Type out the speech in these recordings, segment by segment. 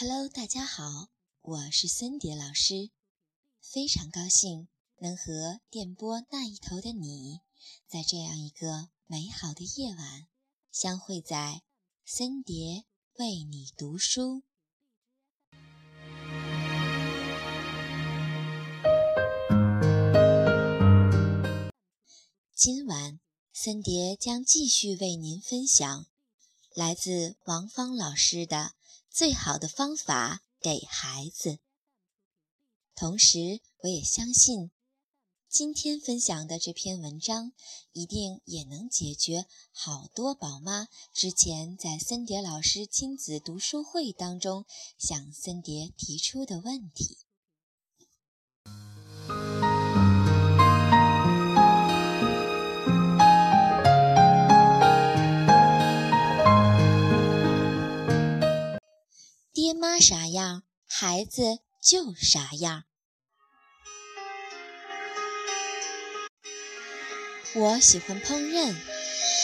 Hello，大家好，我是森蝶老师，非常高兴能和电波那一头的你，在这样一个美好的夜晚相会在森蝶为你读书。今晚森蝶将继续为您分享来自王芳老师的。最好的方法给孩子。同时，我也相信，今天分享的这篇文章一定也能解决好多宝妈之前在森蝶老师亲子读书会当中向森蝶提出的问题。爹妈啥样，孩子就啥样。我喜欢烹饪，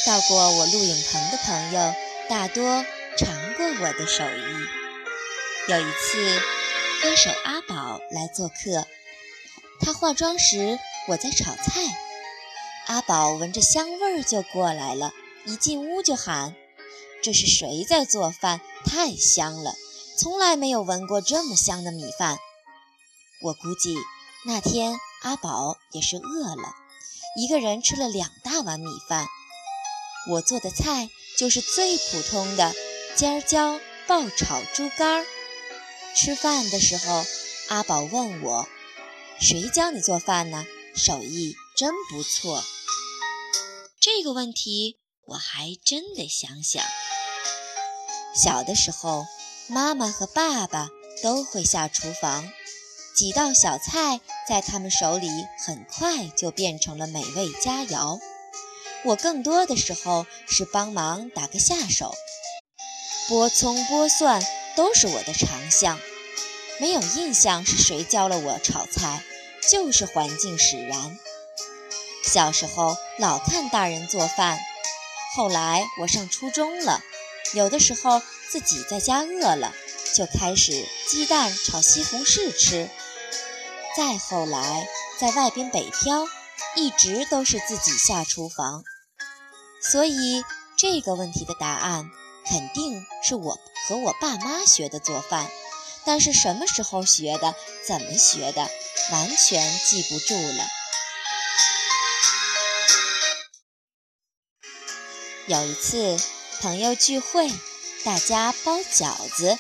到过我录影棚的朋友大多尝过我的手艺。有一次，歌手阿宝来做客，他化妆时我在炒菜，阿宝闻着香味儿就过来了，一进屋就喊：“这是谁在做饭？太香了！”从来没有闻过这么香的米饭，我估计那天阿宝也是饿了，一个人吃了两大碗米饭。我做的菜就是最普通的尖椒爆炒猪肝。吃饭的时候，阿宝问我：“谁教你做饭呢？手艺真不错。”这个问题我还真得想想。小的时候。妈妈和爸爸都会下厨房，几道小菜在他们手里很快就变成了美味佳肴。我更多的时候是帮忙打个下手，剥葱剥蒜都是我的长项。没有印象是谁教了我炒菜，就是环境使然。小时候老看大人做饭，后来我上初中了，有的时候。自己在家饿了，就开始鸡蛋炒西红柿吃。再后来，在外边北漂，一直都是自己下厨房。所以这个问题的答案肯定是我和我爸妈学的做饭，但是什么时候学的，怎么学的，完全记不住了。有一次朋友聚会。大家包饺子，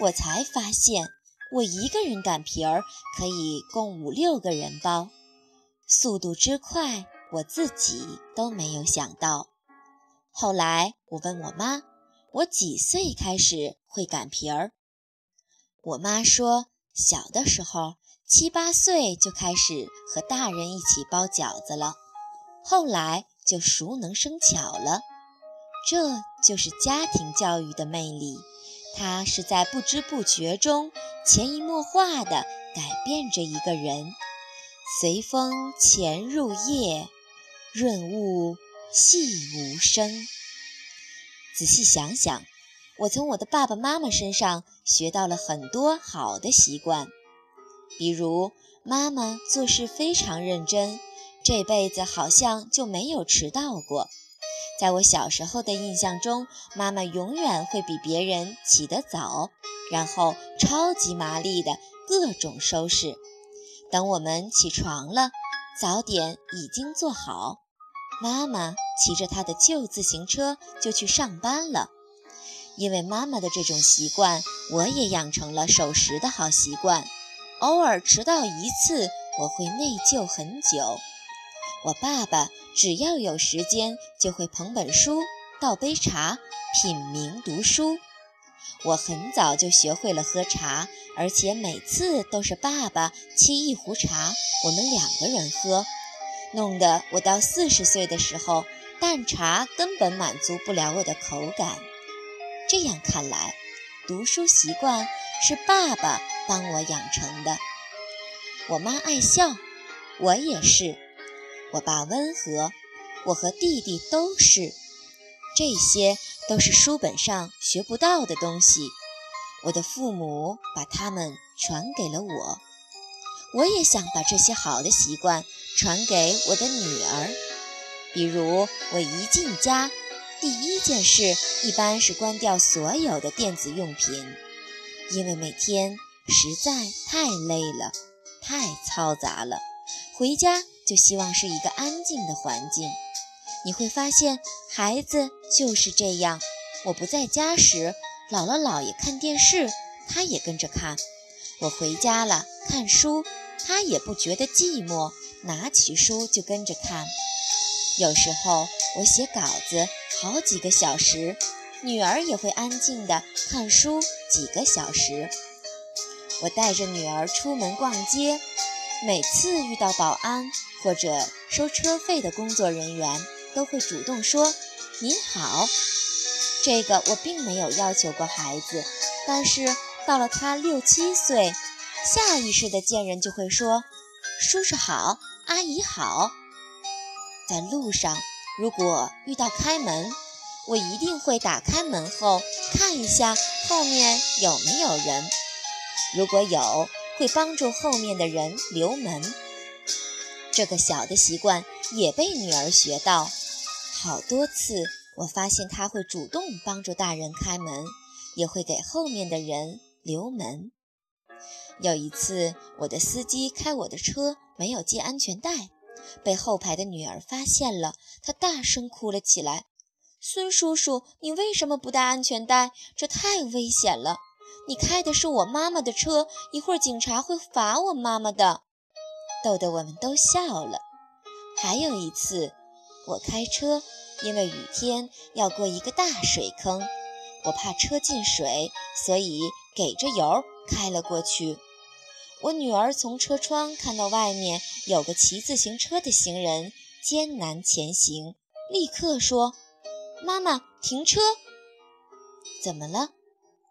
我才发现我一个人擀皮儿可以供五六个人包，速度之快，我自己都没有想到。后来我问我妈，我几岁开始会擀皮儿？我妈说，小的时候七八岁就开始和大人一起包饺子了，后来就熟能生巧了。这就是家庭教育的魅力，它是在不知不觉中潜移默化地改变着一个人。随风潜入夜，润物细无声。仔细想想，我从我的爸爸妈妈身上学到了很多好的习惯，比如妈妈做事非常认真，这辈子好像就没有迟到过。在我小时候的印象中，妈妈永远会比别人起得早，然后超级麻利的各种收拾。等我们起床了，早点已经做好，妈妈骑着她的旧自行车就去上班了。因为妈妈的这种习惯，我也养成了守时的好习惯。偶尔迟到一次，我会内疚很久。我爸爸只要有时间，就会捧本书，倒杯茶，品茗读书。我很早就学会了喝茶，而且每次都是爸爸沏一壶茶，我们两个人喝，弄得我到四十岁的时候，淡茶根本满足不了我的口感。这样看来，读书习惯是爸爸帮我养成的。我妈爱笑，我也是。我爸温和，我和弟弟都是，这些都是书本上学不到的东西。我的父母把它们传给了我，我也想把这些好的习惯传给我的女儿。比如，我一进家，第一件事一般是关掉所有的电子用品，因为每天实在太累了，太嘈杂了。回家就希望是一个安静的环境。你会发现，孩子就是这样。我不在家时，姥姥姥爷看电视，他也跟着看；我回家了，看书，他也不觉得寂寞，拿起书就跟着看。有时候我写稿子好几个小时，女儿也会安静地看书几个小时。我带着女儿出门逛街，每次遇到保安或者收车费的工作人员，都会主动说“您好”。这个我并没有要求过孩子，但是到了他六七岁，下意识的见人就会说“叔叔好，阿姨好”。在路上，如果遇到开门，我一定会打开门后看一下后面有没有人，如果有，会帮助后面的人留门。这个小的习惯也被女儿学到，好多次，我发现她会主动帮助大人开门，也会给后面的人留门。有一次，我的司机开我的车没有系安全带。被后排的女儿发现了，她大声哭了起来：“孙叔叔，你为什么不戴安全带？这太危险了！你开的是我妈妈的车，一会儿警察会罚我妈妈的。”逗得我们都笑了。还有一次，我开车，因为雨天要过一个大水坑，我怕车进水，所以给着油开了过去。我女儿从车窗看到外面有个骑自行车的行人艰难前行，立刻说：“妈妈，停车！”怎么了？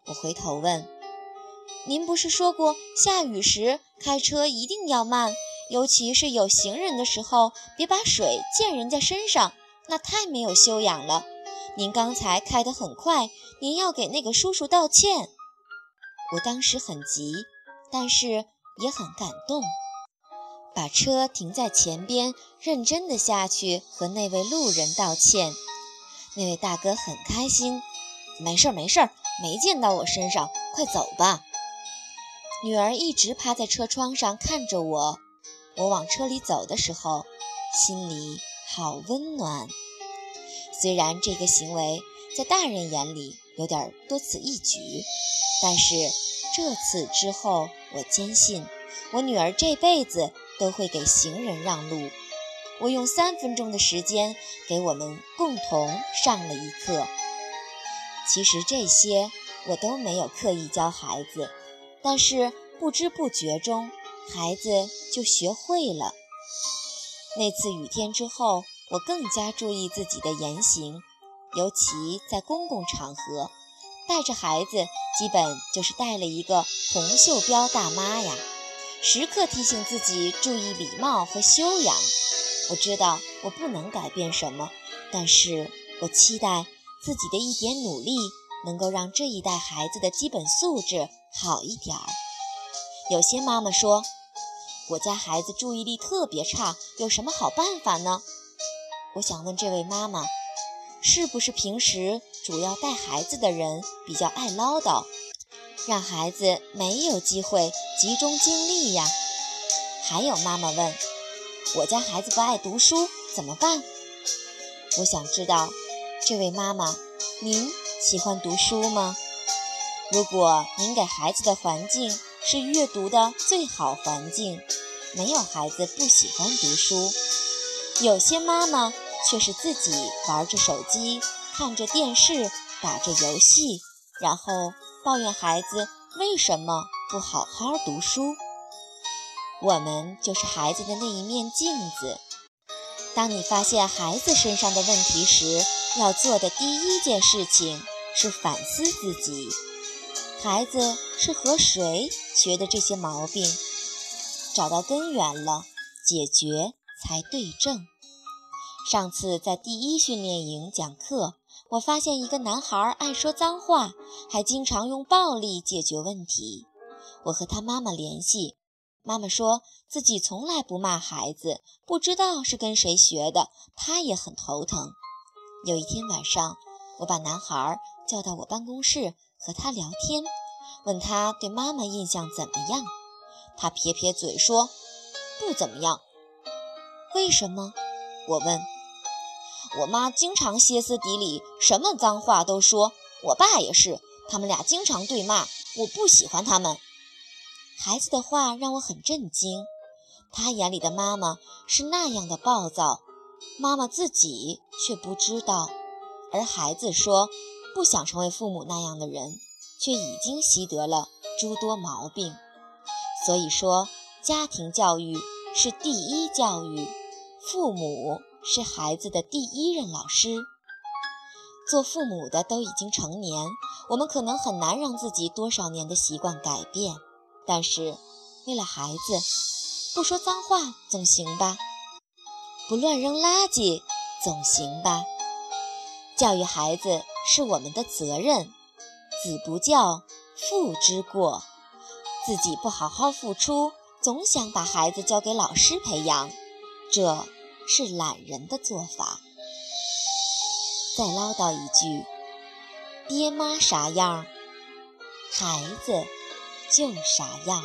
我回头问：“您不是说过下雨时开车一定要慢，尤其是有行人的时候，别把水溅人家身上，那太没有修养了。您刚才开得很快，您要给那个叔叔道歉。”我当时很急，但是。也很感动，把车停在前边，认真的下去和那位路人道歉。那位大哥很开心，没事儿没事儿，没溅到我身上，快走吧。女儿一直趴在车窗上看着我，我往车里走的时候，心里好温暖。虽然这个行为在大人眼里有点多此一举，但是。这次之后，我坚信我女儿这辈子都会给行人让路。我用三分钟的时间给我们共同上了一课。其实这些我都没有刻意教孩子，但是不知不觉中，孩子就学会了。那次雨天之后，我更加注意自己的言行，尤其在公共场合。带着孩子，基本就是带了一个红袖标大妈呀，时刻提醒自己注意礼貌和修养。我知道我不能改变什么，但是我期待自己的一点努力能够让这一代孩子的基本素质好一点儿。有些妈妈说，我家孩子注意力特别差，有什么好办法呢？我想问这位妈妈。是不是平时主要带孩子的人比较爱唠叨，让孩子没有机会集中精力呀？还有妈妈问，我家孩子不爱读书怎么办？我想知道，这位妈妈，您喜欢读书吗？如果您给孩子的环境是阅读的最好环境，没有孩子不喜欢读书。有些妈妈。却是自己玩着手机，看着电视，打着游戏，然后抱怨孩子为什么不好好读书。我们就是孩子的那一面镜子。当你发现孩子身上的问题时，要做的第一件事情是反思自己：孩子是和谁学的这些毛病？找到根源了，解决才对症。上次在第一训练营讲课，我发现一个男孩爱说脏话，还经常用暴力解决问题。我和他妈妈联系，妈妈说自己从来不骂孩子，不知道是跟谁学的，他也很头疼。有一天晚上，我把男孩叫到我办公室和他聊天，问他对妈妈印象怎么样。他撇撇嘴说：“不怎么样。”为什么？我问。我妈经常歇斯底里，什么脏话都说。我爸也是，他们俩经常对骂。我不喜欢他们。孩子的话让我很震惊。他眼里的妈妈是那样的暴躁，妈妈自己却不知道。而孩子说不想成为父母那样的人，却已经习得了诸多毛病。所以说，家庭教育是第一教育，父母。是孩子的第一任老师。做父母的都已经成年，我们可能很难让自己多少年的习惯改变。但是，为了孩子，不说脏话总行吧？不乱扔垃圾总行吧？教育孩子是我们的责任，子不教，父之过。自己不好好付出，总想把孩子交给老师培养，这。是懒人的做法。再唠叨一句：爹妈啥样，孩子就啥样。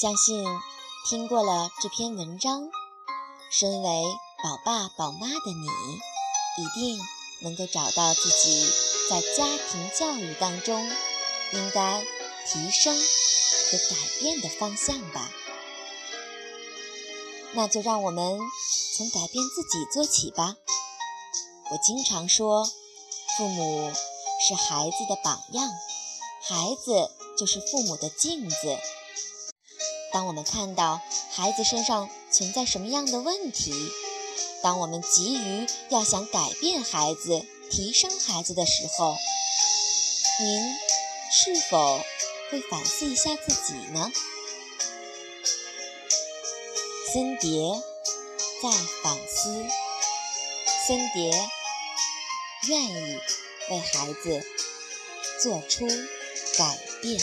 相信听过了这篇文章。身为宝爸宝妈的你，一定能够找到自己在家庭教育当中应该提升和改变的方向吧。那就让我们从改变自己做起吧。我经常说，父母是孩子的榜样，孩子就是父母的镜子。当我们看到孩子身上存在什么样的问题，当我们急于要想改变孩子、提升孩子的时候，您是否会反思一下自己呢？森蝶在反思，森蝶愿意为孩子做出改变。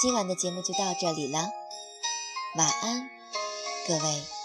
今晚的节目就到这里了，晚安，各位。